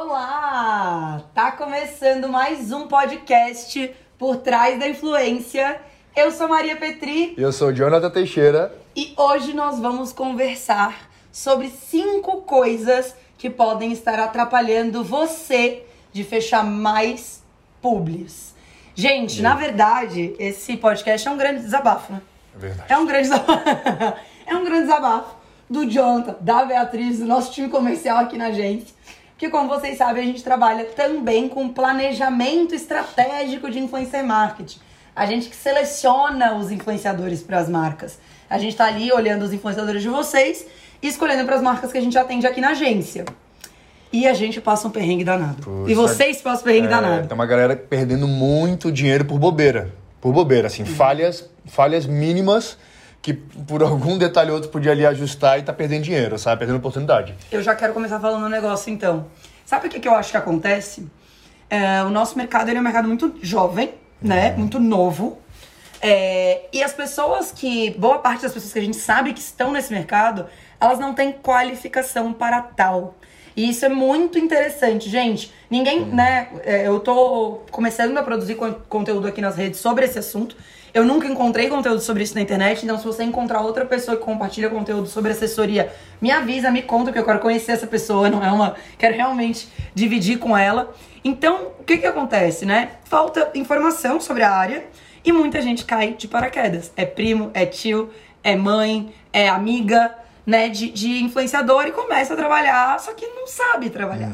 Olá! Tá começando mais um podcast por trás da influência. Eu sou Maria Petri Eu sou Jonathan Teixeira. e hoje nós vamos conversar sobre cinco coisas que podem estar atrapalhando você de fechar mais publis. Gente, na verdade, esse podcast é um grande desabafo, né? É verdade. É um grande desabafo. é um grande desabafo do Jonathan, da Beatriz, do nosso time comercial aqui na agência. Porque, como vocês sabem, a gente trabalha também com planejamento estratégico de influencer marketing. A gente que seleciona os influenciadores para as marcas. A gente tá ali olhando os influenciadores de vocês e escolhendo para as marcas que a gente atende aqui na agência. E a gente passa um perrengue danado. Puxa. E vocês passam um perrengue É, danado. tem uma galera perdendo muito dinheiro por bobeira. Por bobeira, assim, falhas, falhas mínimas que por algum detalhe ou outro podia ali ajustar e tá perdendo dinheiro, sabe? Perdendo oportunidade. Eu já quero começar falando um negócio, então. Sabe o que, que eu acho que acontece? É, o nosso mercado ele é um mercado muito jovem, né? Muito novo. É, e as pessoas que. Boa parte das pessoas que a gente sabe que estão nesse mercado, elas não têm qualificação para tal. E isso é muito interessante, gente. Ninguém, né? é, Eu tô começando a produzir con- conteúdo aqui nas redes sobre esse assunto. Eu nunca encontrei conteúdo sobre isso na internet, então se você encontrar outra pessoa que compartilha conteúdo sobre assessoria, me avisa, me conta, que eu quero conhecer essa pessoa, não é uma. Quero realmente dividir com ela. Então, o que que acontece, né? Falta informação sobre a área e muita gente cai de paraquedas. É primo, é tio, é mãe, é amiga, né, de, de influenciador e começa a trabalhar, só que não sabe trabalhar.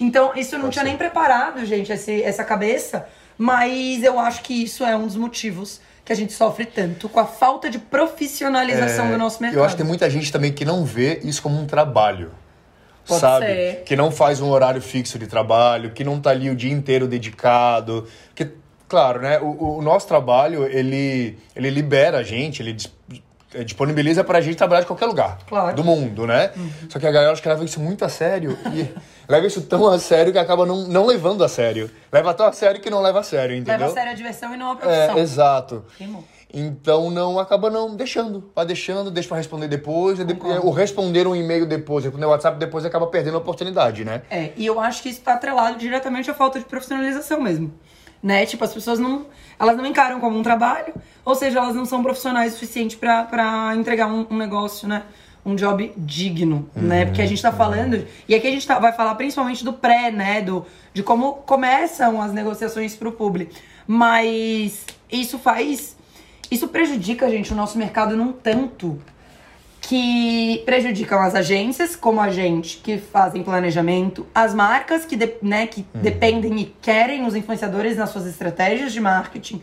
Então, isso eu não Pode tinha ser. nem preparado, gente, esse, essa cabeça, mas eu acho que isso é um dos motivos que a gente sofre tanto com a falta de profissionalização do nosso mercado. É, Eu acho que tem muita gente também que não vê isso como um trabalho. Pode sabe? ser. Que não faz um horário fixo de trabalho, que não tá ali o dia inteiro dedicado. Que, claro, né? O, o nosso trabalho, ele, ele libera a gente, ele disponibiliza pra gente trabalhar de qualquer lugar Claro. Uhum. do mundo, né? Só que a galera acho que leva isso muito a sério e leva isso tão a sério que acaba não, não levando a sério. Leva tão a sério que não leva a sério, entendeu? Leva a sério a diversão e não a profissão. É, exato. Rimou. Então não acaba não deixando. Vai deixando, deixa pra responder depois. de- o responder um e-mail depois, responder o WhatsApp depois acaba perdendo a oportunidade, né? É, e eu acho que isso tá atrelado diretamente à falta de profissionalização mesmo. Né? Tipo, as pessoas não. Elas não encaram como um trabalho, ou seja, elas não são profissionais o suficiente pra entregar um, um negócio, né? Um job digno, né? Porque a gente tá falando. E aqui a gente tá- vai falar principalmente do pré, né? Do, de como começam as negociações pro público. Mas isso faz. Isso prejudica, gente, o nosso mercado num tanto que prejudicam as agências, como a gente, que fazem planejamento, as marcas que, de- né, que dependem e querem os influenciadores nas suas estratégias de marketing,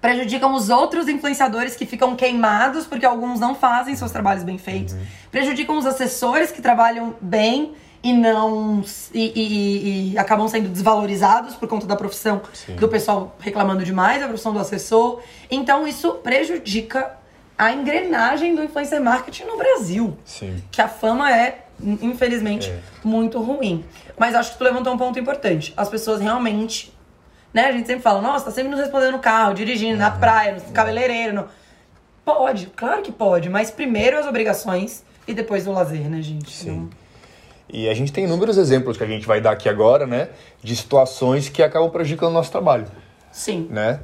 prejudicam os outros influenciadores que ficam queimados porque alguns não fazem seus trabalhos bem feitos, prejudicam os assessores que trabalham bem e não e, e- e- e acabam sendo desvalorizados por conta da profissão Sim. do pessoal reclamando demais da profissão do assessor. Então isso prejudica a engrenagem do influencer marketing no Brasil. Sim. Que a fama é, infelizmente, É. muito ruim. Mas acho que tu levantou um ponto importante. As pessoas realmente. Né? A gente sempre fala, nossa, tá sempre nos respondendo no carro, dirigindo, na praia, no cabeleireiro. No... Pode, claro que pode, mas primeiro as obrigações e depois o lazer, né, gente? Sim. E a gente tem inúmeros exemplos que a gente vai dar aqui agora, né? De situações que acabam prejudicando o nosso trabalho, Sim. né?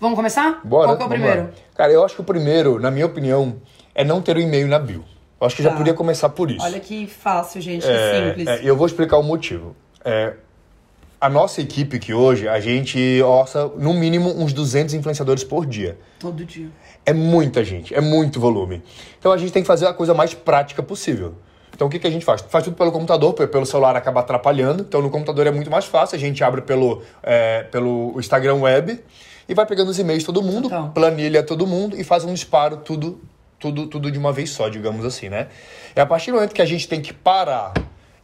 Vamos começar? Bora. Qual que é o primeiro? lá. Cara, eu acho que o primeiro, na minha opinião, é não ter o e-mail na bio. Eu acho que já Tá. podia começar por isso. Olha que fácil, gente, que É, simples. é, eu vou explicar o motivo. É, a nossa equipe aqui hoje, a gente orça no mínimo uns 200 influenciadores por dia. Todo dia. É muita gente, é muito volume. Então a gente tem que fazer a coisa mais prática possível. Então o que, que a gente faz? Faz tudo pelo computador, pelo celular acaba atrapalhando. Então no computador é muito mais fácil, a gente abre pelo, é, pelo Instagram Web e vai pegando os e-mails de todo mundo, Total. planilha todo mundo e faz um disparo tudo, tudo, tudo de uma vez só, digamos assim, né? É a partir do momento que a gente tem que parar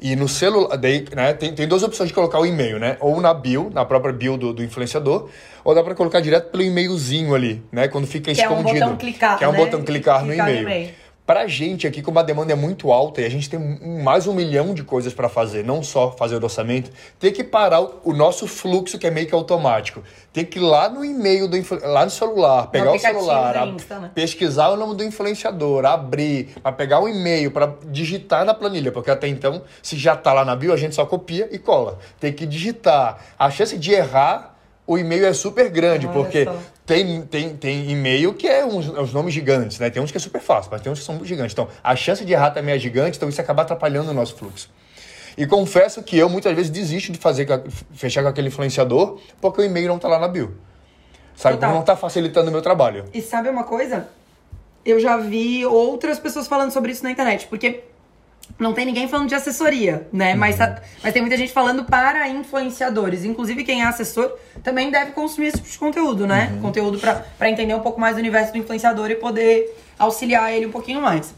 e no celular, daí, né, tem, tem duas opções de colocar o e-mail, né? Ou na bio, na própria bio do, do influenciador, ou dá pra colocar direto pelo e-mailzinho ali, né? Quando fica Que é um escondido. botão clicar, Que é um né? botão clicar, Clicar no e-mail. Pra gente aqui, como a demanda é muito alta e a gente tem mais um milhão de coisas para fazer, não só fazer o orçamento, tem que parar o nosso fluxo que é meio que automático. Tem que ir lá no e-mail, do lá no celular, pegar o celular, Insta, né? pesquisar o nome do influenciador, abrir, para pegar o e-mail, para digitar na planilha, porque até então, se já tá lá na bio, a gente só copia e cola. Tem que digitar. A chance de errar o e-mail é super grande, Olha porque tem, tem, tem e-mail que é uns, uns, nomes gigantes, né? Tem uns que é super fácil, mas tem uns que são gigantes. Então, a chance de errar também é gigante, então isso acaba atrapalhando o nosso fluxo. E confesso que eu muitas vezes desisto de fazer fechar com aquele influenciador porque o e-mail não está lá na bio. Sabe? Porque não está facilitando o meu trabalho. E sabe uma coisa? Eu já vi outras pessoas falando sobre isso na internet, porque não tem ninguém falando de assessoria, né? Uhum. Mas, mas tem muita gente falando para influenciadores. Inclusive, quem é assessor também deve consumir esse tipo de conteúdo, né? Uhum. Conteúdo para entender um pouco mais do universo do influenciador e poder auxiliar ele um pouquinho mais.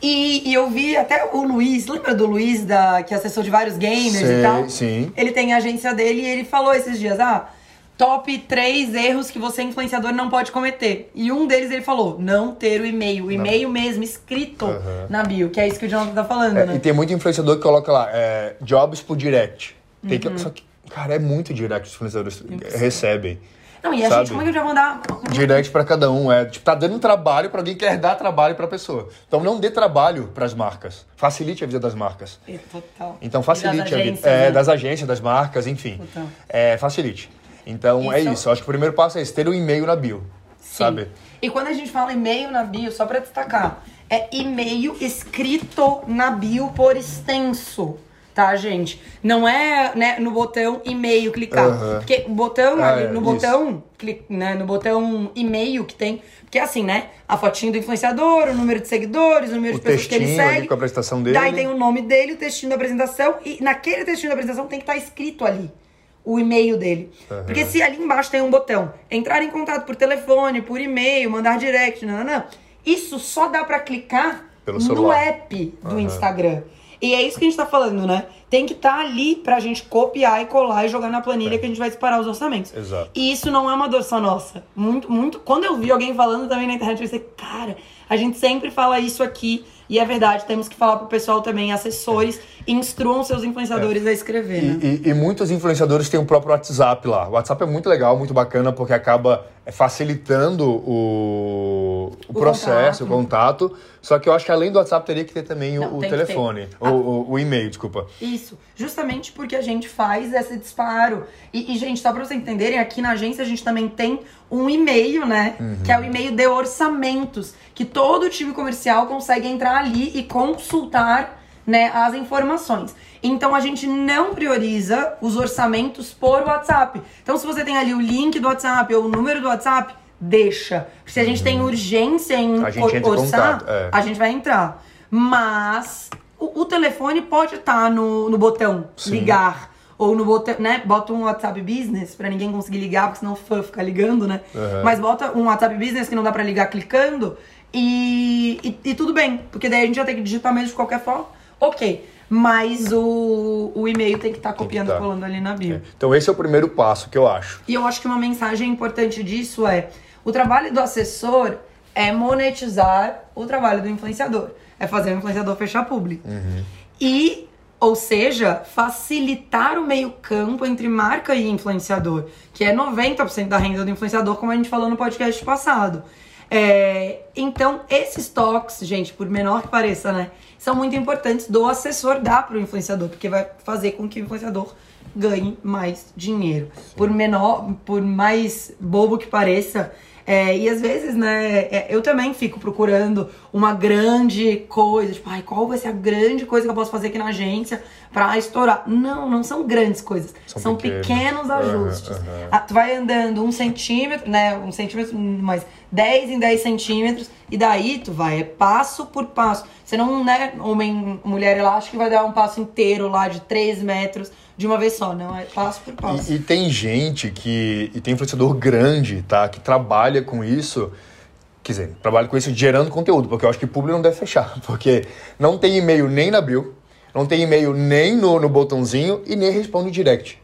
E, e, eu vi até o Luiz, lembra do Luiz, da, que é assessor de vários gamers Sei, e tal? Sim. Ele tem a agência dele e ele falou esses dias, ah top 3 erros que você, influenciador, não pode cometer. E um deles ele falou: não ter o e-mail. O e-mail mesmo escrito uhum. na bio, que é isso que o Jonathan tá falando, é, né? E tem muito influenciador que coloca lá, é, jobs por direct. Tem uhum. que, só que, cara, é muito direct os influenciadores recebem. Não, e a sabe? gente, como é que vai mandar? Direct para cada um, é. Tipo, tá dando trabalho para alguém que quer dar trabalho pra pessoa. Então não dê trabalho para as marcas. Facilite a vida das marcas. É, total. Então facilite a vida. É, né? das agências, das marcas, enfim. Total. É, facilite. Então isso... é isso. Eu acho que o primeiro passo é esse, ter um e-mail na bio. Sim. Sabe? E quando a gente fala e-mail na bio, só para destacar, é e-mail escrito na bio por extenso tá, gente? Não é né, no botão e-mail clicar. Uhum. Porque o botão ah, ali, no é, botão, clique, né, no botão e-mail que tem. Porque é assim, né? A fotinho do influenciador, o número de seguidores, o número o de pessoas que ele segue. com a apresentação dele. Daí tem o nome dele, o textinho da apresentação. E naquele textinho da apresentação tem que estar tá escrito ali o e-mail dele. Uhum. Porque se ali embaixo tem um botão, entrar em contato por telefone, por e-mail, mandar direct, não, não, não. Isso só dá para clicar no app do uhum. Instagram. E é isso que a gente tá falando, né? Tem que estar tá ali pra gente copiar e colar e jogar na planilha é. que a gente vai disparar os orçamentos. Exato. E isso não é uma dor só nossa. Muito, muito. Quando eu vi alguém falando também na internet, eu pensei, cara, a gente sempre fala isso aqui e é verdade, temos que falar pro pessoal também, assessores, instruam seus influenciadores é. a escrever. Né? E, e, e, muitos influenciadores têm o próprio WhatsApp lá. O WhatsApp é muito legal, muito bacana, porque acaba é, facilitando o, o, o processo, contato. o contato. Só que eu acho que além do WhatsApp teria que ter também Não, o, telefone, o, o, o, e-mail, desculpa. Isso, justamente porque a gente faz esse disparo. E, e, gente, só pra vocês entenderem, aqui na agência a gente também tem um e-mail, né? Uhum. Que é o e-mail de orçamentos, que todo time comercial consegue entrar ali e consultar né, as informações. Então a gente não prioriza os orçamentos por WhatsApp. Então, se você tem ali o link do WhatsApp ou o número do WhatsApp, deixa. Se a gente uhum. tem urgência em a gente orçar, é. a gente vai entrar. Mas o, o telefone pode estar tá no, no botão Sim. ligar ou no botão, né? Bota um WhatsApp Business para ninguém conseguir ligar, porque senão o fã fica ligando, né? Uhum. Mas bota um WhatsApp Business que não dá para ligar clicando e, e, e, tudo bem, porque daí a gente já tem que digitar mesmo de qualquer forma. Ok. Mas o, o e-mail tem que estar tá copiando e tá. colando ali na bio. É. Então esse é o primeiro passo que eu acho. E eu acho que uma mensagem importante disso é: o trabalho do assessor é monetizar o trabalho do influenciador. É fazer o influenciador fechar público. Uhum. E ou seja, facilitar o meio-campo entre marca e influenciador, que é 90% da renda do influenciador, como a gente falou no podcast passado. É, então, esses toques, gente, por menor que pareça, né, são muito importantes do assessor dar para o influenciador, porque vai fazer com que o influenciador ganhe mais dinheiro. Por menor, por mais bobo que pareça, é, e às vezes, né, é, eu também fico procurando uma grande coisa, tipo, ai, qual vai ser a grande coisa que eu posso fazer aqui na agência pra estourar? Não, não são grandes coisas, são, são pequenos. pequenos ajustes. Uhum, uhum. Ah, tu vai andando um centímetro, né, um centímetro, mas 10 em 10 centímetros, e daí tu vai, é passo por passo. Você não, né, homem, mulher elástica, que vai dar um passo inteiro lá de 3 metros de uma vez só, não é passo por passo. E, e tem gente que. E tem influenciador grande, tá? Que trabalha com isso. Quer dizer, trabalha com isso gerando conteúdo, porque eu acho que público não deve fechar. Porque não tem e-mail nem na bio, não tem e-mail nem no, no botãozinho e nem responde direct.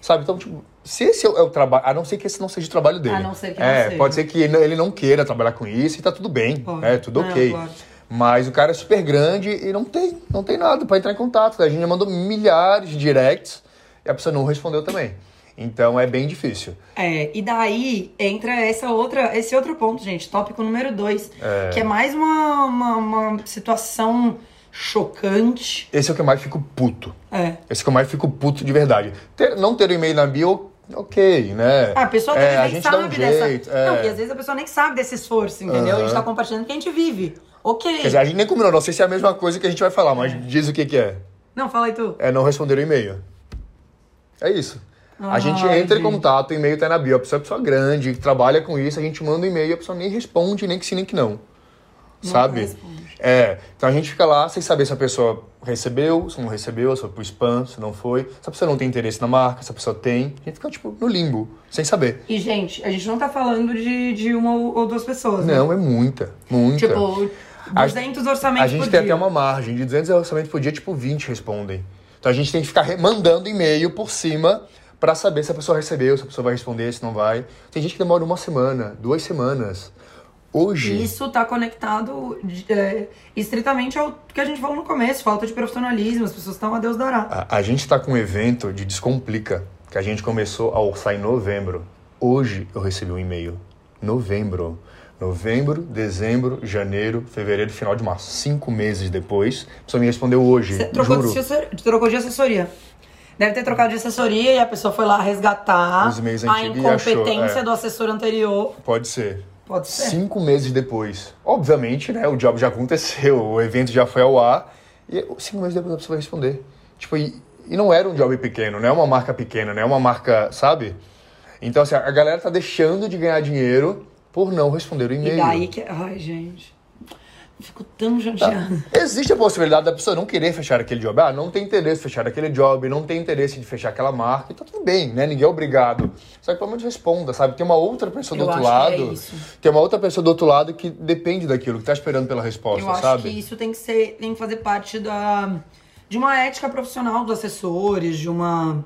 Sabe? Então, tipo, se esse é o, é o trabalho, a não ser que esse não seja o trabalho dele. A não ser que é, não seja. Pode ser que ele não queira trabalhar com isso e tá tudo bem. Pode. É, tudo ok. Pode. Mas o cara é super grande e não tem, não tem nada para entrar em contato. A gente já mandou milhares de directs e a pessoa não respondeu também. Então é bem difícil. É, e daí entra essa outra, esse outro ponto, gente, tópico número dois, É. que é mais uma, uma, uma situação chocante. Esse é o que eu mais fico puto. É. Esse é o que eu mais fico puto de verdade. Ter- não ter o e-mail na bio, ok, né? Ah, a pessoa é, nem a gente sabe dá um dessa. jeito. é. Não, e às vezes a pessoa nem sabe desse esforço, entendeu? A gente tá compartilhando o que a gente vive. Ok. Quer dizer, a gente nem combinou, não sei se é a mesma coisa que a gente vai falar, mas diz o que, que é. Não, fala aí tu. É não responder o e-mail. É isso. A gente entra em gente. contato, o e-mail tá na bio. A pessoa é pessoa grande, que trabalha com isso, a gente manda um e-mail e a pessoa nem responde, nem que sim, nem que não. Sabe? responde. É. Então a gente fica lá sem saber se a pessoa recebeu, se não recebeu, se foi pro spam, se não foi. Se a pessoa não tem interesse na marca, se a pessoa tem. A gente fica, tipo, no limbo, sem saber. E, gente, a gente não tá falando de, de uma ou duas pessoas, né? Não, é muita, muita. Tipo, A- 200 orçamentos A gente tem dia. até uma margem de 200 orçamentos por dia, tipo 20 respondem. Então a gente tem que ficar mandando e-mail por cima pra saber se a pessoa recebeu, se a pessoa vai responder, se não vai. Tem gente que demora uma semana, duas semanas. Hoje, Isso tá conectado é, estritamente ao que a gente falou no começo, falta de profissionalismo, as pessoas estão a Deus dará. a, a gente tá com um evento de Descomplica, que a gente começou a orçar em novembro. Hoje eu recebi um e-mail. Novembro. Novembro, dezembro, janeiro, fevereiro, final de março. Cinco meses depois, a pessoa me respondeu hoje. Você trocou juro. de, assessor- trocou de assessoria. Deve ter trocado de assessoria e a pessoa foi lá resgatar a e achou, incompetência é. do assessor anterior. Pode ser. Pode ser. Cinco meses depois. Obviamente, né? O job já aconteceu, o evento já foi ao ar. E cinco meses depois a pessoa vai responder. Tipo, e, e não era um job pequeno, não é uma marca pequena, não é uma marca, sabe? Então, assim, a galera tá deixando de ganhar dinheiro por não responder o E e-mail. daí que. Ai, gente. Eu fico tão chateada. Existe a possibilidade da pessoa não querer fechar aquele job. Ah, não tem interesse em fechar aquele job, não tem interesse de fechar aquela marca. E tá tudo bem, né? Ninguém é obrigado. Só que pelo menos responda, sabe? Tem uma outra pessoa do Eu outro acho que é lado. isso. Tem uma outra pessoa do outro lado que depende daquilo, que tá esperando pela resposta, Eu acho sabe? que isso tem que ser, tem que fazer parte da de uma ética profissional dos assessores, de uma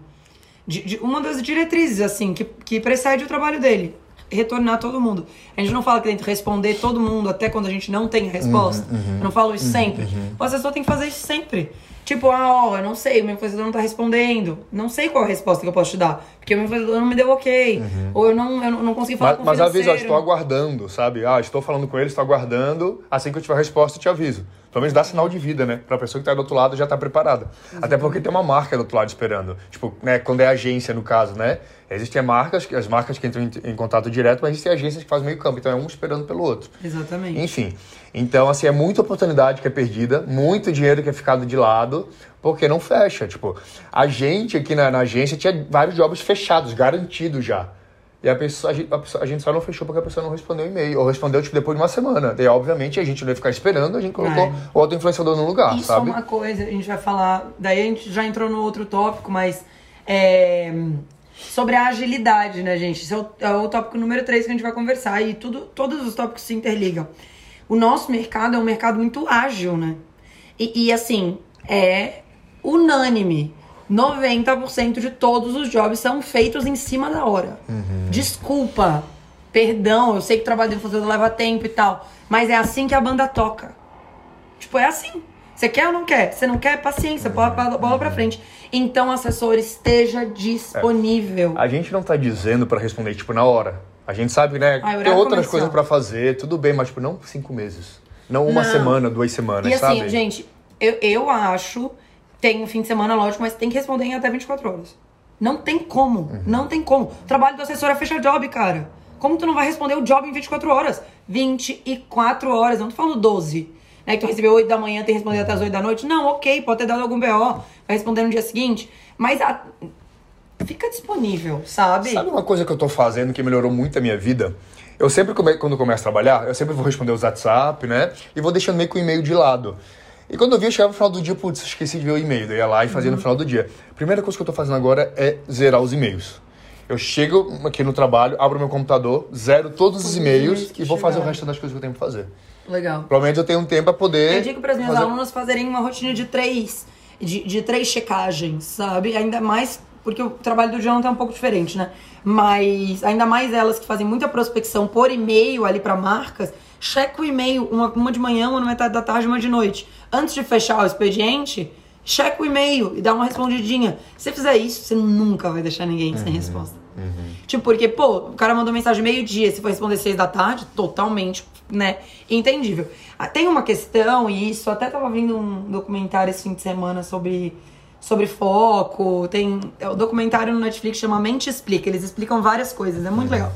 de, de uma das diretrizes assim que, que precede o trabalho dele, retornar todo mundo. A gente não fala que tem que responder todo mundo até quando a gente não tem a resposta. Uhum, Eu não falo isso sempre. O assessor tem que fazer isso sempre. Tipo, ah, ó, eu não sei, o meu influenciador não tá respondendo. Não sei qual a resposta que eu posso te dar. Porque o meu influenciador não me deu ok. Ou eu não, eu não consegui falar Uhum. Mas, com o mas avisa, ó, estou aguardando, sabe? Ah, estou falando com ele, estou aguardando. Assim que eu tiver a resposta, eu te aviso. Pelo menos dá sinal de vida, né? Pra pessoa que tá do outro lado já tá preparada. Até porque tem uma marca do outro lado esperando. Tipo, né? Quando é agência, no caso, né? Existem marcas, as marcas que entram em, em contato direto, mas existem agências que fazem meio campo. Então é um esperando pelo outro. Exatamente. Enfim, então assim, é muita oportunidade que é perdida, muito dinheiro que é ficado de lado, porque não fecha. Tipo, a gente aqui na, na agência tinha vários jobs fechados, garantidos já. E a, pessoa, a, gente, a gente só não fechou porque a pessoa não respondeu o e-mail, ou respondeu tipo, depois de uma semana. Daí, obviamente, a gente não ia ficar esperando, a gente colocou É. o outro influenciador no lugar, Isso sabe? é uma coisa, a gente vai falar. Daí a gente já entrou no outro tópico, mas. é, sobre a agilidade, né, gente? Esse é o, é o tópico número 3 que a gente vai conversar. E tudo, todos os tópicos se interligam. O nosso mercado é um mercado muito ágil, né? E, e, assim, é unânime. 90% de todos os jobs são feitos em cima da hora. Desculpa, perdão, eu sei que o trabalho de fazer leva tempo e tal, mas é assim que a banda toca. Tipo, é assim. Você quer ou não quer? Você não quer? Paciência, bola, pra- bola pra frente. Então, assessor, esteja disponível. A gente não tá dizendo pra responder, tipo, na hora. A gente sabe, né? Ah, tem outras coisas pra fazer, tudo bem, mas tipo, não cinco meses. Não uma Não. semana, duas semanas, E assim, sabe? gente, eu, eu acho, tem um fim de semana, lógico, mas tem que responder em até 24 horas. Não tem como, Uhum. não tem como. O trabalho do assessor é fechar job, cara. Como tu não vai responder o job em 24 horas? 24 horas, não tô falando 12. Né, que tu recebeu 8 da manhã, tem que responder até as 8 da noite. Não, ok, pode ter dado algum BO, vai responder no dia seguinte. Mas a- fica disponível, sabe? Sabe uma coisa que eu tô fazendo que melhorou muito a minha vida? Eu sempre, quando começo a trabalhar, eu sempre vou responder os WhatsApp, né? E vou deixando meio que o e-mail de lado. E quando eu vi, eu chegava no final do dia, putz, esqueci de ver o e-mail. Eu ia lá e fazia no final do dia. Primeira coisa que eu tô fazendo agora é zerar os e-mails. Eu chego aqui no trabalho, abro meu computador, zero todos os e-mails e vou fazer o resto das coisas que eu tenho pra fazer. Legal. Provavelmente eu tenho um tempo pra poder. Eu digo para as minhas fazer- alunas fazerem uma rotina de três, de, de três checagens, sabe? Ainda mais porque o trabalho do Jonathan é um pouco diferente, né? Mas ainda mais elas que fazem muita prospecção por e-mail ali para marcas, checa o e-mail, uma, uma de manhã, uma na metade da tarde, uma de noite. Antes de fechar o expediente, checa o e-mail e dá uma respondidinha. Se você fizer isso, você nunca vai deixar ninguém sem resposta. Tipo, porque, pô, o cara mandou mensagem meio-dia, se for responder seis da tarde, totalmente, né, entendível. Ah, Tem uma questão, e isso, até tava vendo um documentário esse fim de semana sobre, sobre foco, tem é, o documentário no Netflix chama Mente Explica, eles explicam várias coisas, é muito legal.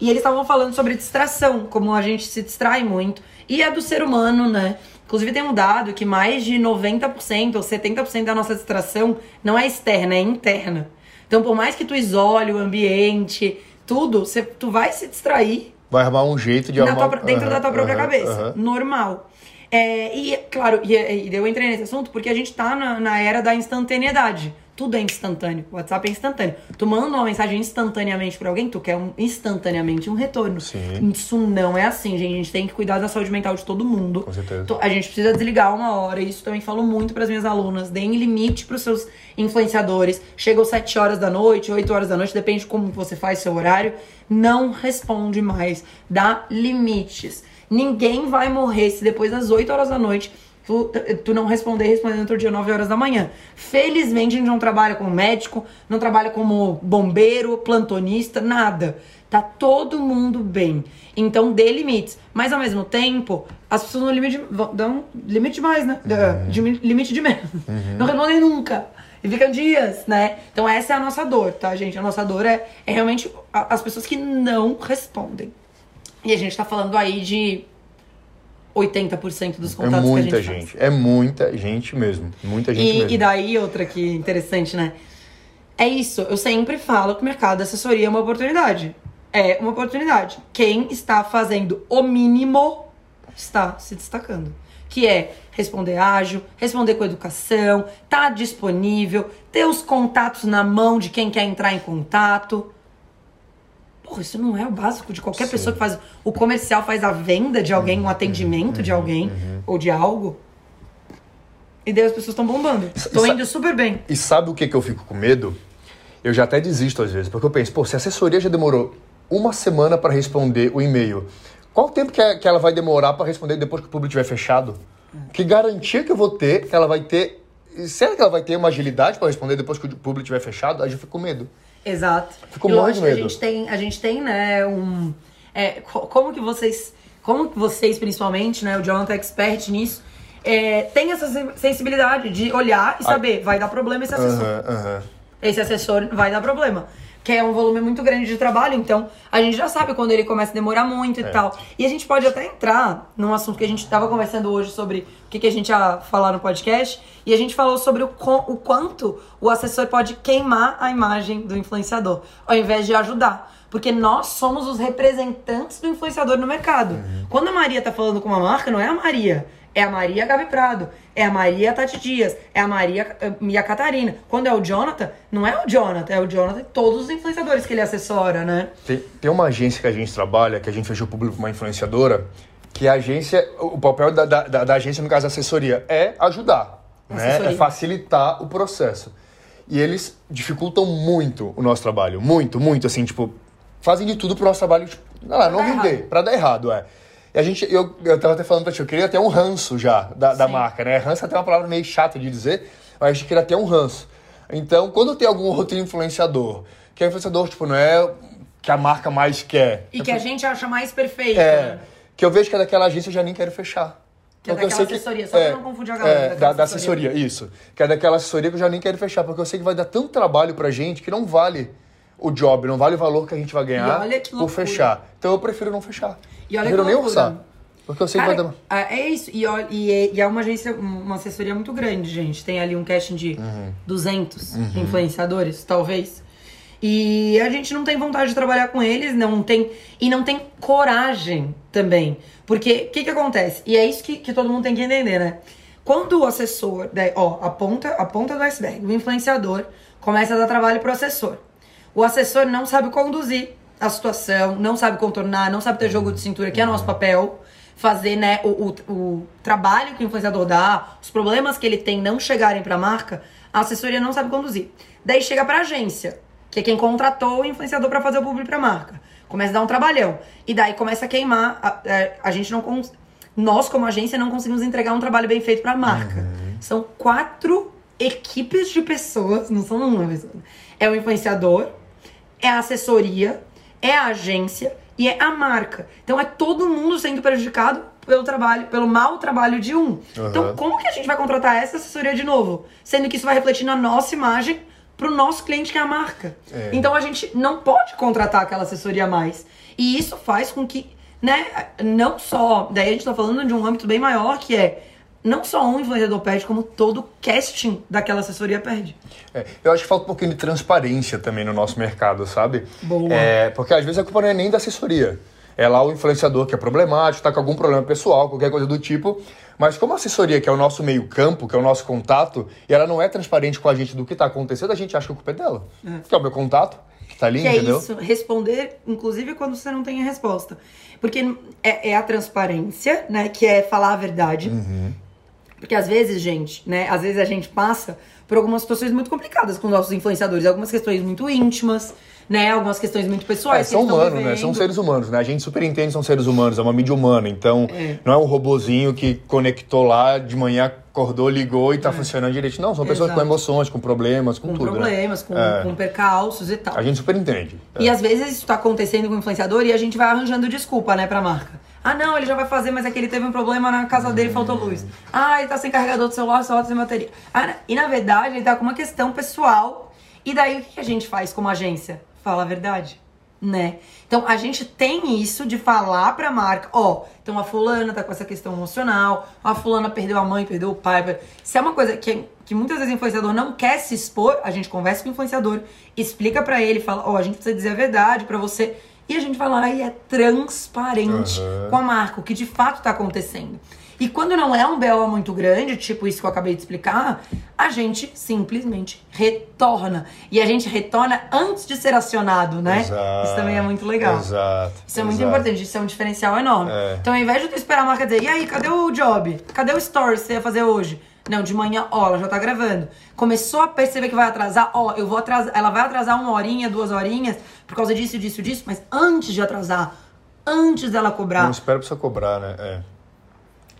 E eles estavam falando sobre distração, como a gente se distrai muito. E é do ser humano, né? Inclusive tem um dado que mais de 90% ou 70% da nossa distração não é externa, é interna. Então, por mais que tu isole o ambiente, tudo, você, tu vai se distrair Vai arrumar um jeito de arrumar... tua- dentro Aham, da tua própria aham, cabeça. aham. Normal. É, e, claro, e, e eu entrei nesse assunto porque a gente tá na, na era da instantaneidade. Tudo é instantâneo. O WhatsApp é instantâneo. Tu manda uma mensagem instantaneamente pra alguém, tu quer um, instantaneamente um retorno. Sim. Isso não é assim, gente. A gente tem que cuidar da saúde mental de todo mundo. Com certeza. To- A gente precisa desligar uma hora. Isso também falo muito pras minhas alunas. Deem limite pros seus influenciadores. Chegam 7 horas da noite, 8 horas da noite, depende de como você faz seu horário. Não responde mais. Dá limites. Ninguém vai morrer se depois das 8 horas da noite tu, tu não responder respondendo outro dia 9 horas da manhã. Felizmente a gente não trabalha como médico, não trabalha como bombeiro, plantonista, nada. Tá todo mundo bem. Então dê limites. Mas ao mesmo tempo, as pessoas no limite dão limite demais, né? Dá- de- limite de menos. Não respondem nunca. E ficam dias, né? Então essa é a nossa dor, tá, gente? A nossa dor é, é realmente as pessoas que não respondem. E a gente tá falando aí de 80% dos É contatos que a muita gente gente. É muita gente mesmo. Muita gente E, mesmo. e daí outra que interessante, né? É isso, eu sempre falo que o mercado da assessoria é uma oportunidade. É uma oportunidade. Quem está fazendo o mínimo está se destacando. Que é responder ágil, responder com educação, tá disponível, ter os contatos na mão de quem quer entrar em contato. Porra, isso não é o básico de qualquer Sim. pessoa que faz o comercial, faz a venda de alguém, um atendimento de alguém ou de algo. E daí as pessoas estão bombando. Estão sa- indo super bem. E sabe o que, que eu fico com medo? Eu já até desisto às vezes, porque eu penso, pô, se a assessoria já demorou uma semana para responder o e-mail, qual o tempo que, a- que ela vai demorar para responder depois que o público estiver fechado? Que garantia que eu vou ter que ela vai ter. Será que ela vai ter uma agilidade para responder depois que o público estiver fechado? Aí eu fico com medo. Exato. Fico e morrendo de medo. A gente tem, a gente tem, né, um. É, co- como que vocês. Como que vocês, principalmente, né? O Jonathan é expert nisso. É, tem essa sen- sensibilidade de olhar e saber, vai dar problema esse assessor. Aham, aham. Esse assessor vai dar problema. Que é um volume muito grande de trabalho, então a gente já sabe quando ele começa a demorar muito e É. tal. E a gente pode até entrar num assunto que a gente estava conversando hoje sobre o que, que a gente ia falar no podcast. E a gente falou sobre o, co- o quanto o assessor pode queimar a imagem do influenciador, ao invés de ajudar. Porque nós somos os representantes do influenciador no mercado. Uhum. Quando a Maria tá falando com uma marca, não é a Maria. É a Maria Gabi Prado, é a Maria Tati Dias, é a Maria eh, e a Catarina. Quando é o Jonathan, não é o Jonathan, é o Jonathan e todos os influenciadores que ele assessora, né? Tem, tem uma agência que a gente trabalha, que a gente fechou o público com uma influenciadora, que a agência, o papel da, da, da- da agência, no caso da assessoria, é ajudar, né? É facilitar o processo. E eles dificultam muito o nosso trabalho, muito, muito, assim, tipo, fazem de tudo pro nosso trabalho, tipo, não, não render, errado. pra dar errado, é. E a gente, eu, eu tava até falando pra ti, eu queria ter um ranço já da, da marca, né? Ranço é até uma palavra meio chata de dizer, mas a gente queria ter um ranço. Então, quando tem algum outro influenciador, que é influenciador, tipo, não é que a marca mais quer. E que a gente acha mais perfeito. É, né? que eu vejo que é daquela agência eu já nem quero fechar. Que é Porque daquela assessoria, só pra não confundir a galera, É, da, da assessoria. assessoria, isso. Que é daquela assessoria que eu já nem quero fechar, porque eu sei que vai dar tanto trabalho pra gente que não vale o job, não vale o valor que a gente vai ganhar por fechar. Então eu prefiro não fechar. E olha prefiro que nem orçar. Porque eu sei Cara, que vai dar. é é isso. E, e é, e é uma agência, uma assessoria muito grande, gente. Tem ali um casting de Uhum. 200 influenciadores, talvez. E a gente não tem vontade de trabalhar com eles, não tem e não tem coragem também. Porque o que que acontece? E é isso que, que todo mundo tem que entender, né? Quando o assessor, né, ó, a ponta, a ponta do iceberg, o influenciador começa a dar trabalho pro assessor. O assessor não sabe conduzir a situação, não sabe contornar, não sabe ter jogo de cintura, que é nosso papel. Fazer, né, o, o, o trabalho que o influenciador dá, os problemas que ele tem não chegarem pra marca, a assessoria não sabe conduzir. Daí chega pra agência, que é quem contratou o influenciador pra fazer o publi pra marca. Começa a dar um trabalhão. E daí começa a queimar. A, a, é, a gente não. Cons... Nós, como agência, não conseguimos entregar um trabalho bem feito pra marca. Uhum. São quatro equipes de pessoas, não são uma pessoa. É o influenciador, é a assessoria, é a agência e é a marca. Então é todo mundo sendo prejudicado pelo trabalho, pelo mau trabalho de um. Uhum. Então, como que a gente vai contratar essa assessoria de novo? Sendo que isso vai refletir na nossa imagem pro nosso cliente que é a marca. É. Então a gente não pode contratar aquela assessoria mais. E isso faz com que, né, não só, daí a gente tá falando de um âmbito bem maior que é não só um influenciador perde, como todo o casting daquela assessoria perde. É, eu acho que falta um pouquinho de transparência também no nosso mercado, sabe? Boa. É, porque às vezes a culpa não é nem da assessoria. É lá o influenciador que é problemático, está com algum problema pessoal, qualquer coisa do tipo. Mas como a assessoria, que é o nosso meio campo, que é o nosso contato, e ela não é transparente com a gente do que está acontecendo, a gente acha que a culpa é dela. É. Que é o meu contato, que tá ali, que entendeu? é isso, responder, inclusive quando você não tem a resposta. Porque é, é a transparência, né, que é falar a verdade. Uhum. Porque às vezes, gente, né? Às vezes a gente passa por algumas situações muito complicadas com nossos influenciadores, algumas questões muito íntimas, né? Algumas questões muito pessoais. É, são humanos, né? São seres humanos, né? A gente super entende são seres humanos, é uma mídia humana. Então, é. não é um robozinho que conectou lá de manhã, acordou, ligou e tá é. funcionando direito. Não, são pessoas Exato. com emoções, com problemas, com, com tudo. Com né? problemas, né? com, é. com percalços e tal. A gente super entende. E às vezes isso tá acontecendo com o influenciador e a gente vai arranjando desculpa, né, pra marca. Ah, não, ele já vai fazer, mas é que ele teve um problema na casa dele, faltou luz. Ah, ele tá sem carregador do celular, só sem bateria. Ah, e na verdade, ele tá com uma questão pessoal. E daí o que a gente faz como agência? Fala a verdade, né? Então a gente tem isso de falar pra marca, ó, oh, então a fulana tá com essa questão emocional, a fulana perdeu a mãe, perdeu o pai. Se é uma coisa que, que muitas vezes o influenciador não quer se expor, a gente conversa com o influenciador, explica para ele, fala, ó, oh, a gente precisa dizer a verdade para você e a gente vai lá e é transparente uhum. com a marca, o que de fato está acontecendo. E quando não é um BO muito grande, tipo isso que eu acabei de explicar, a gente simplesmente retorna. E a gente retorna antes de ser acionado, né? Exato, isso também é muito legal. Exato. Isso é muito importante, isso é um diferencial enorme. É. Então, ao invés de tu esperar a marca dizer, e aí, cadê o job? Cadê o story que você ia fazer hoje? Não, de manhã, ó, ela já tá gravando. Começou a perceber que vai atrasar, ó, eu vou atrasar, ela vai atrasar uma horinha, duas horinhas, por causa disso, disso, disso, mas antes de atrasar, antes dela cobrar. Não espera pra você cobrar, né? É.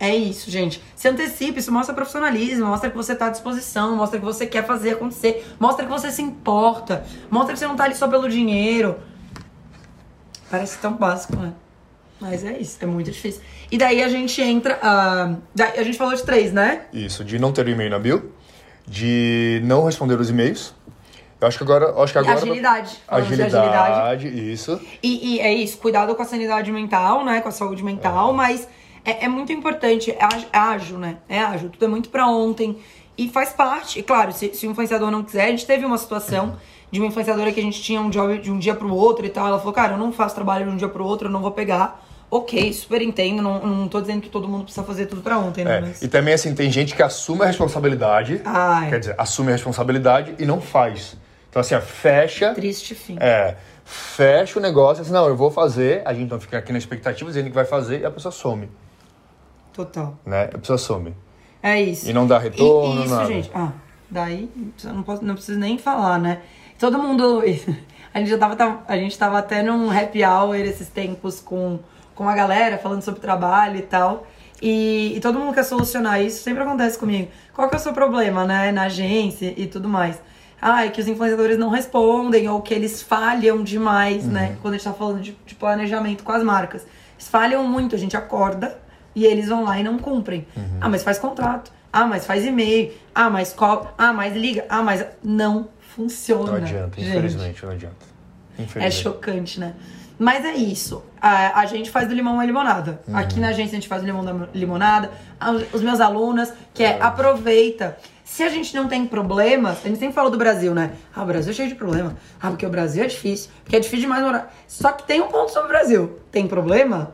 É isso, gente. Se antecipe, isso mostra profissionalismo, mostra que você tá à disposição, mostra que você quer fazer acontecer, mostra que você se importa, mostra que você não tá ali só pelo dinheiro. Parece tão básico, né? Mas é isso, é muito difícil. E daí a gente entra. Uh, a gente falou de três, né? Isso, de não ter o e-mail na bio, de não responder os e-mails. Eu acho que agora. Acho que agora agilidade. Agilidade, agilidade, isso. E, e, é isso, cuidado com a sanidade mental, né? Com a saúde mental, é. mas é, é, muito importante, é, é ágil, né? É ágil, tudo é muito pra ontem. E faz parte, e claro, se, se o influenciador não quiser, a gente teve uma situação de uma influenciadora que a gente tinha um job de um dia pro outro e tal. Ela falou, cara, eu não faço trabalho de um dia pro outro, eu não vou pegar ok, super entendo, não, não tô dizendo que todo mundo precisa fazer tudo pra ontem, né? É, mas... E também, assim, tem gente que assume a responsabilidade, Ai. quer dizer, assume a responsabilidade e não faz. Então, assim, ó, fecha... Triste fim. É, fecha o negócio, assim, não, eu vou fazer, a gente não fica aqui na expectativa dizendo que vai fazer e a pessoa some. Total. Né? A pessoa some. É isso. E não dá retorno, e, isso, nada. gente, ah, daí não, posso, não preciso nem falar, né? Todo mundo... A gente já tava, a gente tava até num happy hour esses tempos com com a galera, falando sobre trabalho e tal. E, e, todo mundo quer solucionar isso, sempre acontece comigo. Qual que é o seu problema, né, na agência e tudo mais? Ah, é que os influenciadores não respondem ou que eles falham demais, né, uhum. né? Quando a gente tá falando de, de, planejamento com as marcas. Eles falham muito, a gente acorda e eles vão lá e não cumprem. Uhum. Ah, mas faz contrato. Ah, mas faz e-mail. Ah, mas qual? Ah, mas liga. Ah, mas não funciona. Não adianta, infelizmente, não adianta. É chocante, né? Mas é isso. A, a gente faz do limão uma limonada. Uhum. Aqui na agência a gente faz do limão da limonada. Os meus alunos, que é, é aproveita. Se a gente não tem problemas, a gente sempre falou do Brasil, né? Ah, o Brasil é cheio de problema. Ah, porque o Brasil é difícil. Porque é difícil demais morar. Só que tem um ponto sobre o Brasil. Tem problema?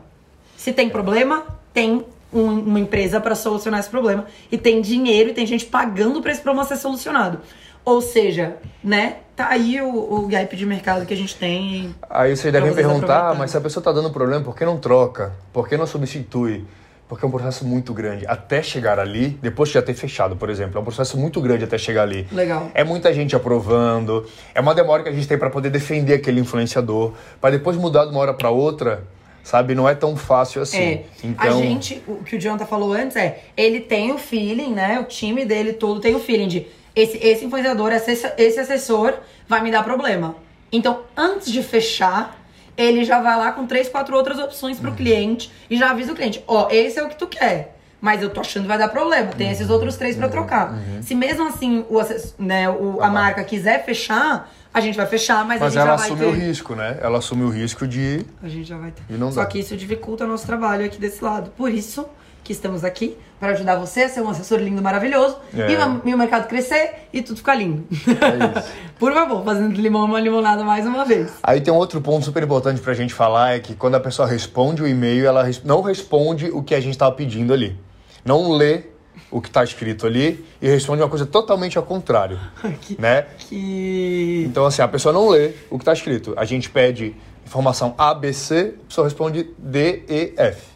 Se tem problema, tem um, uma empresa para solucionar esse problema. E tem dinheiro e tem gente pagando para esse problema ser solucionado. Ou seja, né? Tá aí o, o gap de mercado que a gente tem. Aí vocês devem perguntar, mas se a pessoa tá dando problema, por que não troca? Por que não substitui? Porque é um processo muito grande. Até chegar ali, depois de já ter fechado, por exemplo, é um processo muito grande até chegar ali. Legal. É muita gente aprovando, é uma demora que a gente tem para poder defender aquele influenciador, para depois mudar de uma hora para outra, sabe? Não é tão fácil assim. É. Então, A gente, o que o Jonathan falou antes é, ele tem o feeling, né? O time dele todo tem o feeling de esse, esse influenciador, esse, esse assessor vai me dar problema. Então, antes de fechar, ele já vai lá com três, quatro outras opções pro cliente e já avisa o cliente, ó, esse é o que tu quer. Mas eu tô achando que vai dar problema. Tem esses outros três pra trocar. Se mesmo assim o, né, o- a marca quiser fechar, a gente vai fechar, mas, a mas gente ela já vai assume ter. o risco, né? Ela assume o risco de A gente já vai ter. E não Só dá. que isso dificulta o nosso trabalho aqui desse lado. Por isso que estamos aqui para ajudar você a ser um assessor lindo, maravilhoso É. e, o- mercado crescer e tudo ficar lindo. É isso. Por favor, fazendo limão uma limonada mais uma vez. Aí tem um outro ponto super importante pra gente falar, é que quando a pessoa responde o e-mail, ela não responde o que a gente estava pedindo ali. Não lê o que está escrito ali e responde uma coisa totalmente ao contrário, que, né? que... Então, assim, a pessoa não lê o que está escrito. A gente pede informação A, B, C, a pessoa responde D, E, F.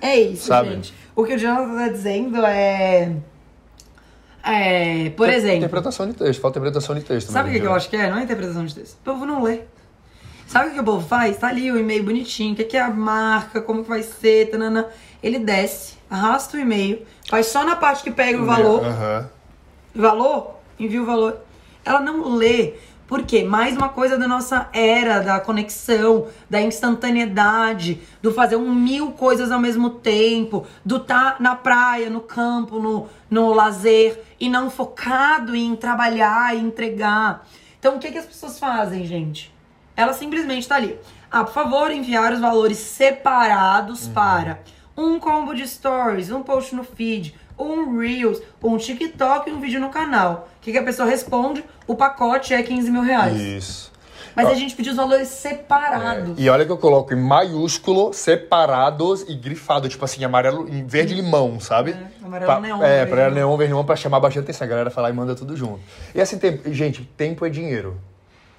É isso, Sabe? gente. O que o Jonathan tá dizendo é. É, por exemplo. Interpretação de texto, falta interpretação de texto. Sabe o que, que eu acho que é? Não é interpretação de texto. O povo não lê. Sabe o que o povo faz? Tá ali o e-mail bonitinho, o que, que é a marca, como que vai ser, tanana. Ele desce, arrasta o e-mail, faz só na parte que pega o valor, Aham. valor, envia o valor. Ela não lê. Por quê? Mais uma coisa da nossa era, da conexão, da instantaneidade, do fazer um mil coisas ao mesmo tempo, do tá na praia, no campo, no, no lazer, e não focado em trabalhar e entregar. Então, o que, que as pessoas fazem, gente? Ela simplesmente tá ali. Ah, por favor, enviar os valores separados para um combo de stories, um post no feed, um Reels, um TikTok e um vídeo no canal. O que, que a pessoa responde? O pacote é 15 mil reais. Isso. Mas a gente pediu os valores separados. E olha que eu coloco em maiúsculo, separados e grifado, tipo assim, amarelo, em verde limão, sabe? É, amarelo Pra- neon, É, limão. neon, verde limão, pra chamar bastante atenção. A galera fala e manda tudo junto. E assim, gente, tempo é dinheiro.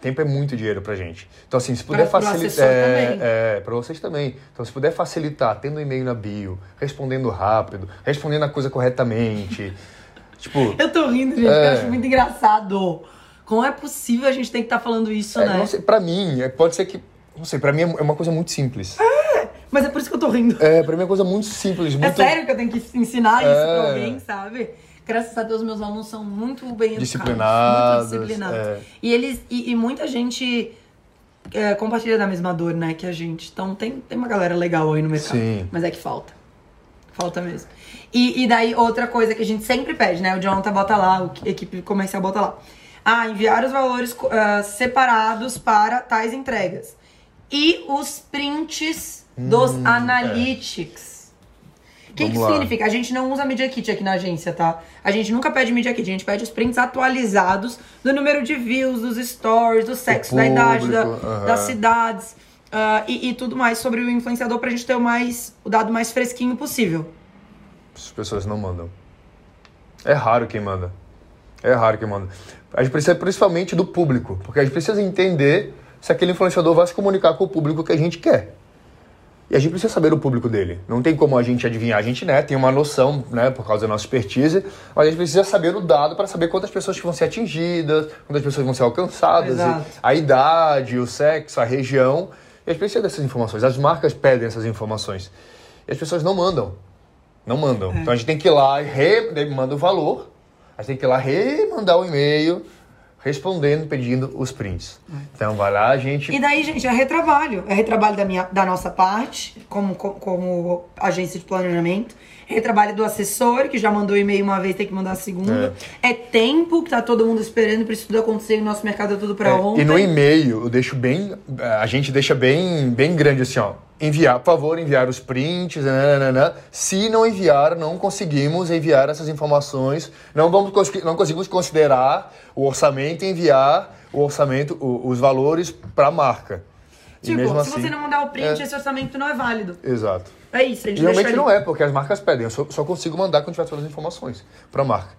Tempo é muito dinheiro pra gente. Então, assim, se puder facilitar. É, também. é, pra vocês também. Então, se puder facilitar, tendo um e-mail na bio, respondendo rápido, respondendo a coisa corretamente. tipo. Eu tô rindo, gente, porque É. eu acho muito engraçado. Como é possível a gente ter que estar falando isso, É, né? não sei, pra mim, é, pode ser que. Não sei, pra mim é uma coisa muito simples. Mas é por isso que eu tô rindo. É, pra mim é uma coisa muito simples. É Muito... sério que eu tenho que ensinar isso É. pra alguém, sabe? Graças a Deus, meus alunos são muito bem educados, Disciplinados, muito disciplinados. é. E eles e, e muita gente é, compartilha da mesma dor, né, que a gente. Então tem, tem uma galera legal aí no mercado. Sim. Mas é que falta. Falta mesmo. E, e daí, outra coisa que a gente sempre pede, né? O Jonathan bota lá, a equipe comercial bota lá. Ah, enviar os valores ah, separados para tais entregas. E os prints dos Hum, analytics. O que, que significa? A gente não usa Media Kit aqui na agência, tá? A gente nunca pede Media Kit, a gente pede os prints atualizados do número de views, dos stories, do sexo, da idade, da- público, das cidades ah, e, e tudo mais sobre o influenciador pra gente ter o, mais, o dado mais fresquinho possível. As pessoas não mandam. É raro quem manda. É raro quem manda. A gente precisa principalmente do público, porque a gente precisa entender se aquele influenciador vai se comunicar com o público que a gente quer. E a gente precisa saber o público dele. Não tem como a gente adivinhar. A gente né, tem uma noção, né, por causa da nossa expertise, mas a gente precisa saber o dado para saber quantas pessoas vão ser atingidas, quantas pessoas vão ser alcançadas, a idade, o sexo, a região. E a gente precisa dessas informações. As marcas pedem essas informações. E as pessoas não mandam. Não mandam. É. Então a gente tem que ir lá e re... daí manda o valor. A gente tem que ir lá remandar o e-mail respondendo, pedindo os prints. Então vai lá, a gente. E daí, gente, é retrabalho. É retrabalho da, minha, da nossa parte, como, co- como agência de planejamento. É retrabalho do assessor, que já mandou e-mail uma vez, tem que mandar a segunda. É, tempo, que tá todo mundo esperando pra isso tudo acontecer. O nosso mercado é tudo pra É, ontem. e no e-mail eu deixo bem. A gente deixa bem, bem grande assim, ó. Enviar, por favor, enviar os prints, nananana. Se não enviar, não conseguimos enviar essas informações. Não, vamos, não conseguimos considerar o orçamento e enviar o orçamento, o- os valores para a marca. Tipo, se assim, você não mandar o print, é. esse orçamento não é válido. Exato. É isso, a gente Geralmente deixa não é, porque as marcas pedem. Eu só, só consigo mandar quando tiver todas as informações para a marca.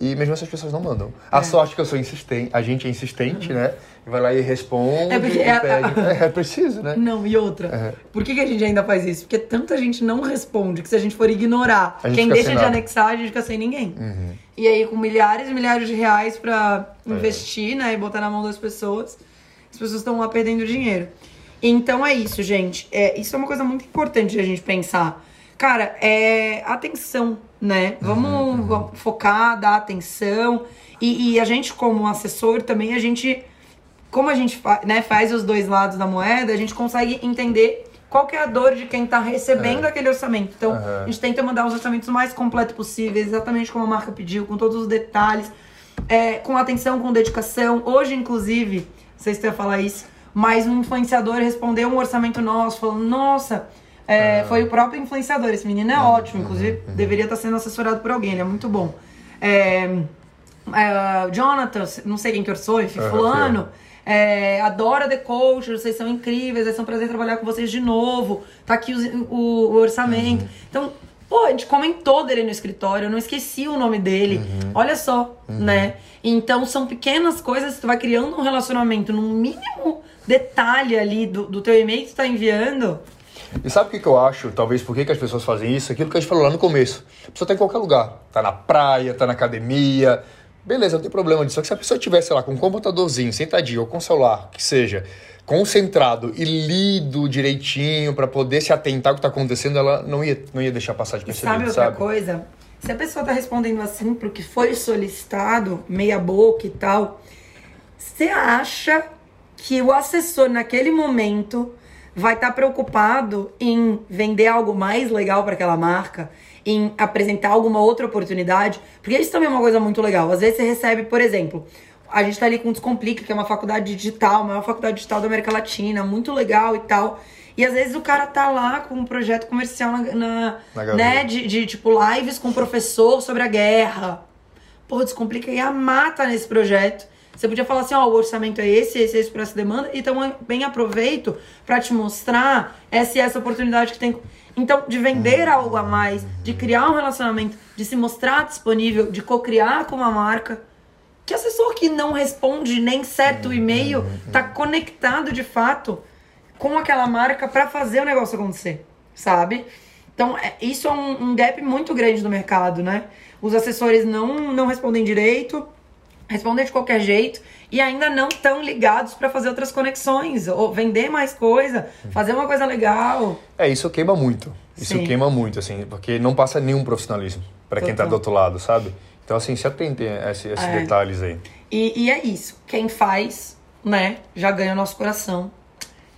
E mesmo essas pessoas não mandam. A É. sorte que eu sou insistente, a gente é insistente, né? E vai lá e responde, É porque e é- pede. É, é preciso, né? Não, e outra. Por que, que a gente ainda faz isso? Porque tanta gente não responde que se a gente for ignorar gente quem deixa de anexar, a gente fica sem ninguém. Uhum. E aí, com milhares e milhares de reais pra É. investir, né? E botar na mão das pessoas, as pessoas estão lá perdendo dinheiro. Então é isso, gente. É, isso é uma coisa muito importante de a gente pensar. Cara, é atenção, né? Vamos, Uhum, vamos focar, dar atenção. E, e a gente, como assessor, também a gente como a gente fa- né, faz os dois lados da moeda, a gente consegue entender qual que é a dor de quem tá recebendo aquele orçamento. Então, Aham. a gente tenta mandar os orçamentos o mais completos possíveis, exatamente como a marca pediu, com todos os detalhes, é, com atenção, com dedicação. Hoje, inclusive, não sei se ia falar isso, mas um influenciador respondeu um orçamento nosso, falando, nossa, é, foi o próprio influenciador, esse menino é ótimo, inclusive deveria estar sendo assessorado por alguém, ele é muito bom. É, é, Jonathan, não sei quem que orçou, enfim, Aham, fulano. É, adora The Coach, vocês são incríveis, vai ser um prazer trabalhar com vocês de novo. Tá aqui os- o, o orçamento. Então, pô, a gente comentou dele no escritório, eu não esqueci o nome dele. Olha só, né? Então, são pequenas coisas que tu vai criando um relacionamento num mínimo detalhe ali do, do teu e-mail que tu tá enviando. E sabe o que, que eu acho? Talvez por que, que as pessoas fazem isso? Aquilo que a gente falou lá no começo. A pessoa tá em qualquer lugar. Tá na praia, tá na academia. Beleza, não tem problema disso. Só que se a pessoa tivesse, sei lá, com um computadorzinho, sentadinho, ou com celular, que seja, concentrado e lido direitinho pra poder se atentar ao que tá acontecendo, ela não ia, não ia deixar passar E despercebido, sabe outra sabe? coisa? Se a pessoa tá respondendo assim pro que foi solicitado, meia boca e tal, você acha que o assessor naquele momento vai estar preocupado em vender algo mais legal para aquela marca, em apresentar alguma outra oportunidade? Porque isso também é uma coisa muito legal. Às vezes você recebe, por exemplo, a gente tá ali com o Descomplica, que é uma faculdade digital, a maior faculdade digital da América Latina, muito legal e tal. E às vezes o cara tá lá com um projeto comercial na, na- Na né, de, de tipo lives com o professor sobre a guerra. Pô, Descomplica ia mata nesse projeto. Você podia falar assim, ó, o orçamento é esse, esse, esse para essa demanda, então bem aproveito para te mostrar essa e essa oportunidade que tem. Então, de vender algo a mais, de criar um relacionamento, de se mostrar disponível, de co-criar com uma marca. Que assessor que não responde nem certo e-mail tá conectado de fato com aquela marca para fazer o negócio acontecer, sabe? Então, é- isso é um, um gap muito grande no mercado, né? Os assessores não, não respondem direito, respondem de qualquer jeito e ainda não estão ligados para fazer outras conexões, ou vender mais coisa, fazer uma coisa legal. É, isso queima muito. Isso Sim. queima muito, assim, porque não passa nenhum profissionalismo pra quem tá Total. do outro lado, sabe? Então, assim, se atentem a esses, esses É. detalhes aí. E, e é isso. Quem faz, né, já ganha o nosso coração.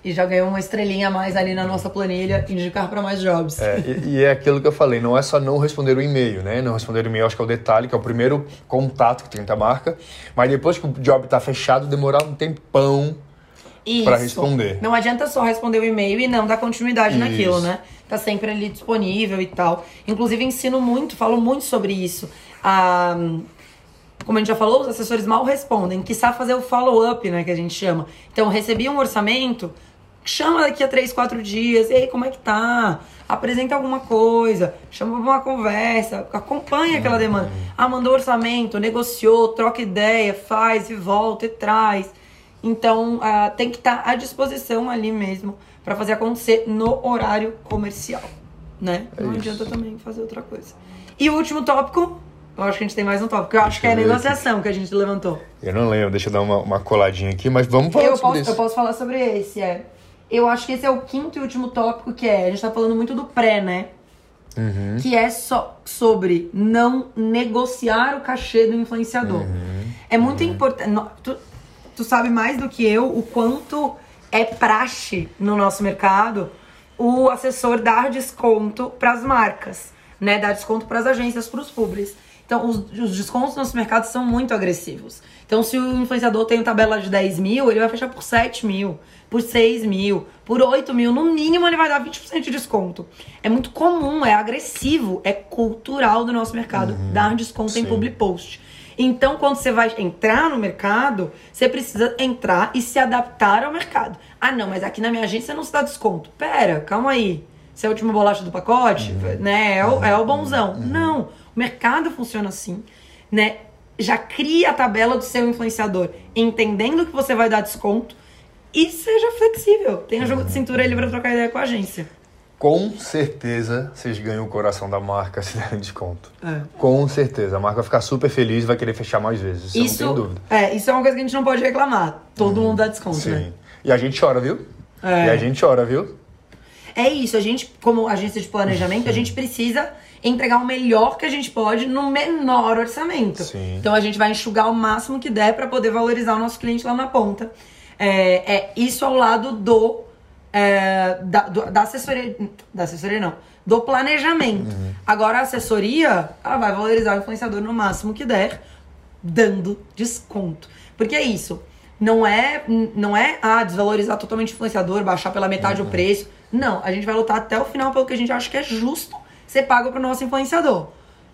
E já ganhou uma estrelinha a mais ali na nossa planilha, indicar para mais jobs. É, e, e é aquilo que eu falei, não é só não responder o e-mail, né? Não responder o e-mail, acho que é o detalhe, que é o primeiro contato que tem com a marca. Mas depois que o job tá fechado, demorar um tempão pra responder. Não adianta só responder o e-mail e não dar continuidade Isso. naquilo, né? Tá sempre ali disponível e tal. Inclusive, ensino muito, falo muito sobre isso. Ah, como a gente já falou, os assessores mal respondem. Quiçá fazer o follow-up, né? Que a gente chama. Então, recebi um orçamento, chama daqui a três, quatro dias. E aí, como é que tá? Apresenta alguma coisa, chama pra uma conversa, acompanha aquela demanda. Ah, mandou orçamento, negociou, troca ideia, faz e volta e traz. Então, ah, tem que estar à disposição ali mesmo para fazer acontecer no horário comercial, né? Não É isso. adianta também fazer outra coisa. E o último tópico, eu acho que a gente tem mais um tópico, eu acho que é a negociação que a gente levantou. Eu não lembro, deixa eu dar uma, uma coladinha aqui, mas vamos falar Eu sobre posso, isso. eu posso falar sobre esse, é. Eu acho que esse é o quinto e último tópico que é, a gente tá falando muito do pré, né? Uhum. Que é só sobre não negociar o cachê do influenciador. Uhum. É muito importante. Tu, tu sabe mais do que eu o quanto é praxe no nosso mercado o assessor dar desconto para as marcas, né? Dar desconto para as agências, para os pubs. Então, os, os descontos no nosso mercado são muito agressivos. Então, se o influenciador tem uma tabela de 10 mil, ele vai fechar por 7 mil, por 6 mil, por 8 mil. No mínimo, ele vai dar 20% de desconto. É muito comum, é agressivo, é cultural do nosso mercado dar desconto em Sim. public post. Então, quando você vai entrar no mercado, você precisa entrar e se adaptar ao mercado. Ah, não, mas aqui na minha agência não se dá desconto. Pera, calma aí. Você é a última bolacha do pacote? Né? É o, é o bonzão. Não. O mercado funciona assim. né? Já cria a tabela do seu influenciador, entendendo que você vai dar desconto e seja flexível. Tenha jogo de cintura ali pra trocar ideia com a agência. Com certeza vocês ganham o coração da marca se derem desconto. É. Com certeza. A marca vai ficar super feliz e vai querer fechar mais vezes. Isso, não tem dúvida. É, isso é uma coisa que a gente não pode reclamar. Todo mundo dá desconto, Sim. né? E a gente chora, viu? É. E a gente chora, viu? É isso, a gente, como agência de planejamento, a gente precisa entregar o melhor que a gente pode no menor orçamento. Sim. Então a gente vai enxugar o máximo que der para poder valorizar o nosso cliente lá na ponta. É, é isso ao lado do, é, da, do- da assessoria. Da assessoria não. Do planejamento. Agora a assessoria, ela vai valorizar o influenciador no máximo que der, dando desconto. Porque é isso. Não é, não é ah, desvalorizar totalmente o influenciador, baixar pela metade o preço. Não, a gente vai lutar até o final pelo que a gente acha que é justo ser pago pro nosso influenciador.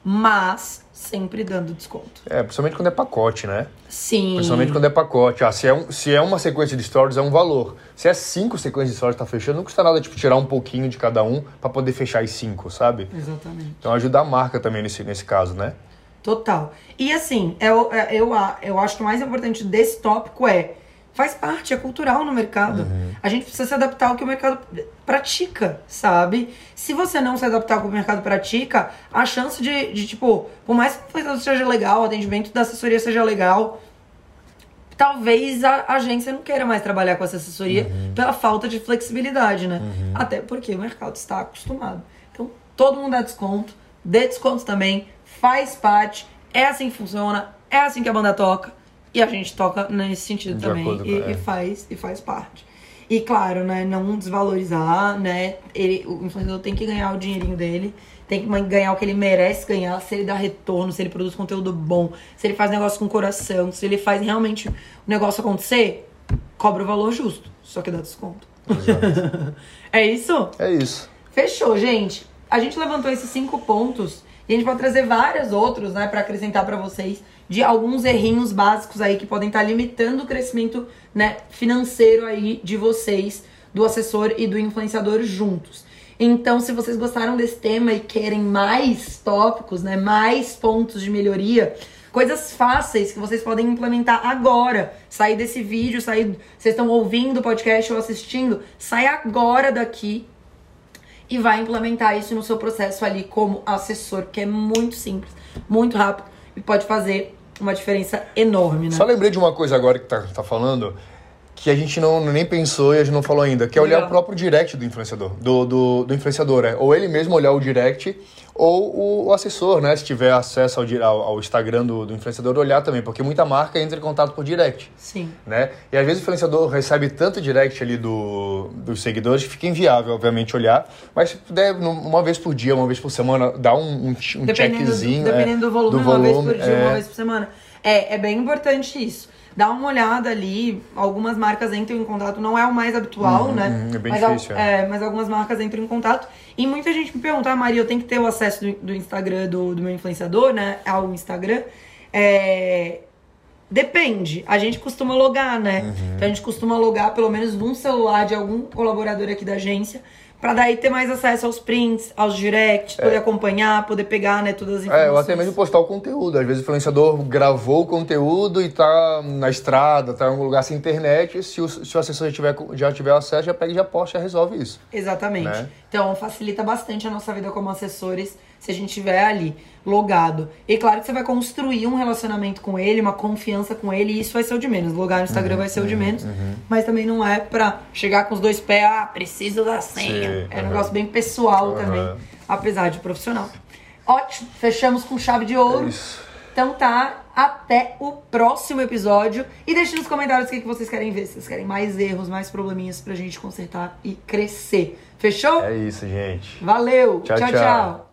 Mas sempre dando desconto. É, principalmente quando é pacote, né? Sim. Principalmente quando é pacote. Ah, se é, um- se é uma sequência de stories, é um valor. Se é cinco sequências de stories que tá fechando, não custa nada, tipo, tirar um pouquinho de cada um pra poder fechar as cinco, sabe? Exatamente. Então ajuda a marca também nesse, nesse caso, né? Total. E assim, eu, eu, eu acho que o mais importante desse tópico é faz parte, é cultural no mercado. A gente precisa se adaptar ao que o mercado pratica, sabe? Se você não se adaptar ao que o mercado pratica, a chance de, de tipo, por mais que o seja legal, o atendimento da assessoria seja legal, talvez a agência não queira mais trabalhar com essa assessoria pela falta de flexibilidade, né? Até porque o mercado está acostumado. Então, todo mundo dá desconto, dê desconto também, faz parte, é assim que funciona, é assim que a banda toca, e a gente toca nesse sentido De também, com- e, é. e faz, e faz parte. E claro, né, não desvalorizar, né, ele, o influenciador tem que ganhar o dinheirinho dele, tem que ganhar o que ele merece ganhar, se ele dá retorno, se ele produz conteúdo bom, se ele faz negócio com coração, se ele faz realmente o negócio acontecer, cobra o valor justo, só que dá desconto. é isso? É isso. Fechou, gente. A gente levantou esses cinco pontos e a gente pode trazer vários outros, né, pra acrescentar pra vocês de alguns errinhos básicos aí que podem estar limitando o crescimento, né, financeiro aí de vocês, do assessor e do influenciador juntos. Então, se vocês gostaram desse tema e querem mais tópicos, né, mais pontos de melhoria, coisas fáceis que vocês podem implementar agora. Sair desse vídeo, sair, vocês estão ouvindo o podcast ou assistindo, sai agora daqui e vai implementar isso no seu processo ali como assessor, que é muito simples, muito rápido e pode fazer uma diferença enorme, né? Só lembrei de uma coisa agora que tá, tá falando, que a gente não nem pensou e a gente não falou ainda, que é olhar Legal. o próprio direct do influenciador, do, do, do influenciador, é. Ou ele mesmo olhar o direct, ou o, assessor, né? Se tiver acesso ao, ao, ao Instagram do, do influenciador, olhar também, porque muita marca entra em contato por direct. Sim. né? E às vezes o influenciador recebe tanto direct ali do, dos seguidores que fica inviável, obviamente, olhar. Mas se puder, uma vez por dia, uma vez por semana, dar um, um, um Dependendo, do, checkzinho. dependendo é, do volume, do uma vez volume, por dia, é. uma vez por semana. É, é bem importante isso. Dá uma olhada ali, algumas marcas entram em contato, não é o mais habitual, Uhum, né? uhum, é bem mas, difícil, é. é, mas algumas marcas entram em contato. E muita gente me pergunta, ah, Maria, eu tenho que ter o acesso do, do Instagram do, do meu influenciador, né? Ao Instagram. É, Depende. A gente costuma logar, né? Uhum. Então a gente costuma logar pelo menos num celular de algum colaborador aqui da agência. Pra daí ter mais acesso aos prints, aos directs, poder acompanhar, poder pegar, né, todas as informações. É, ou até mesmo postar o conteúdo. Às vezes o influenciador gravou o conteúdo e tá na estrada, tá em algum lugar sem internet. Se o, se o assessor já tiver, já tiver acesso, já pega e já posta, já resolve isso. Exatamente. Né? Então facilita bastante a nossa vida como assessores se a gente estiver ali logado. E claro que você vai construir um relacionamento com ele, uma confiança com ele, e isso vai ser o de menos. Logar no Instagram Uhum, vai ser o de menos, mas também não é pra chegar com os dois pés, ah, preciso da senha. Sim, é um uhum. negócio bem pessoal Uhum. também, apesar de profissional. Ótimo, fechamos com chave de ouro. É isso. Então tá, até o próximo episódio. E deixe nos comentários o que que vocês querem ver. Se vocês querem mais erros, mais probleminhas pra gente consertar e crescer. Fechou? É isso, gente. Valeu! Tchau, tchau. tchau. tchau.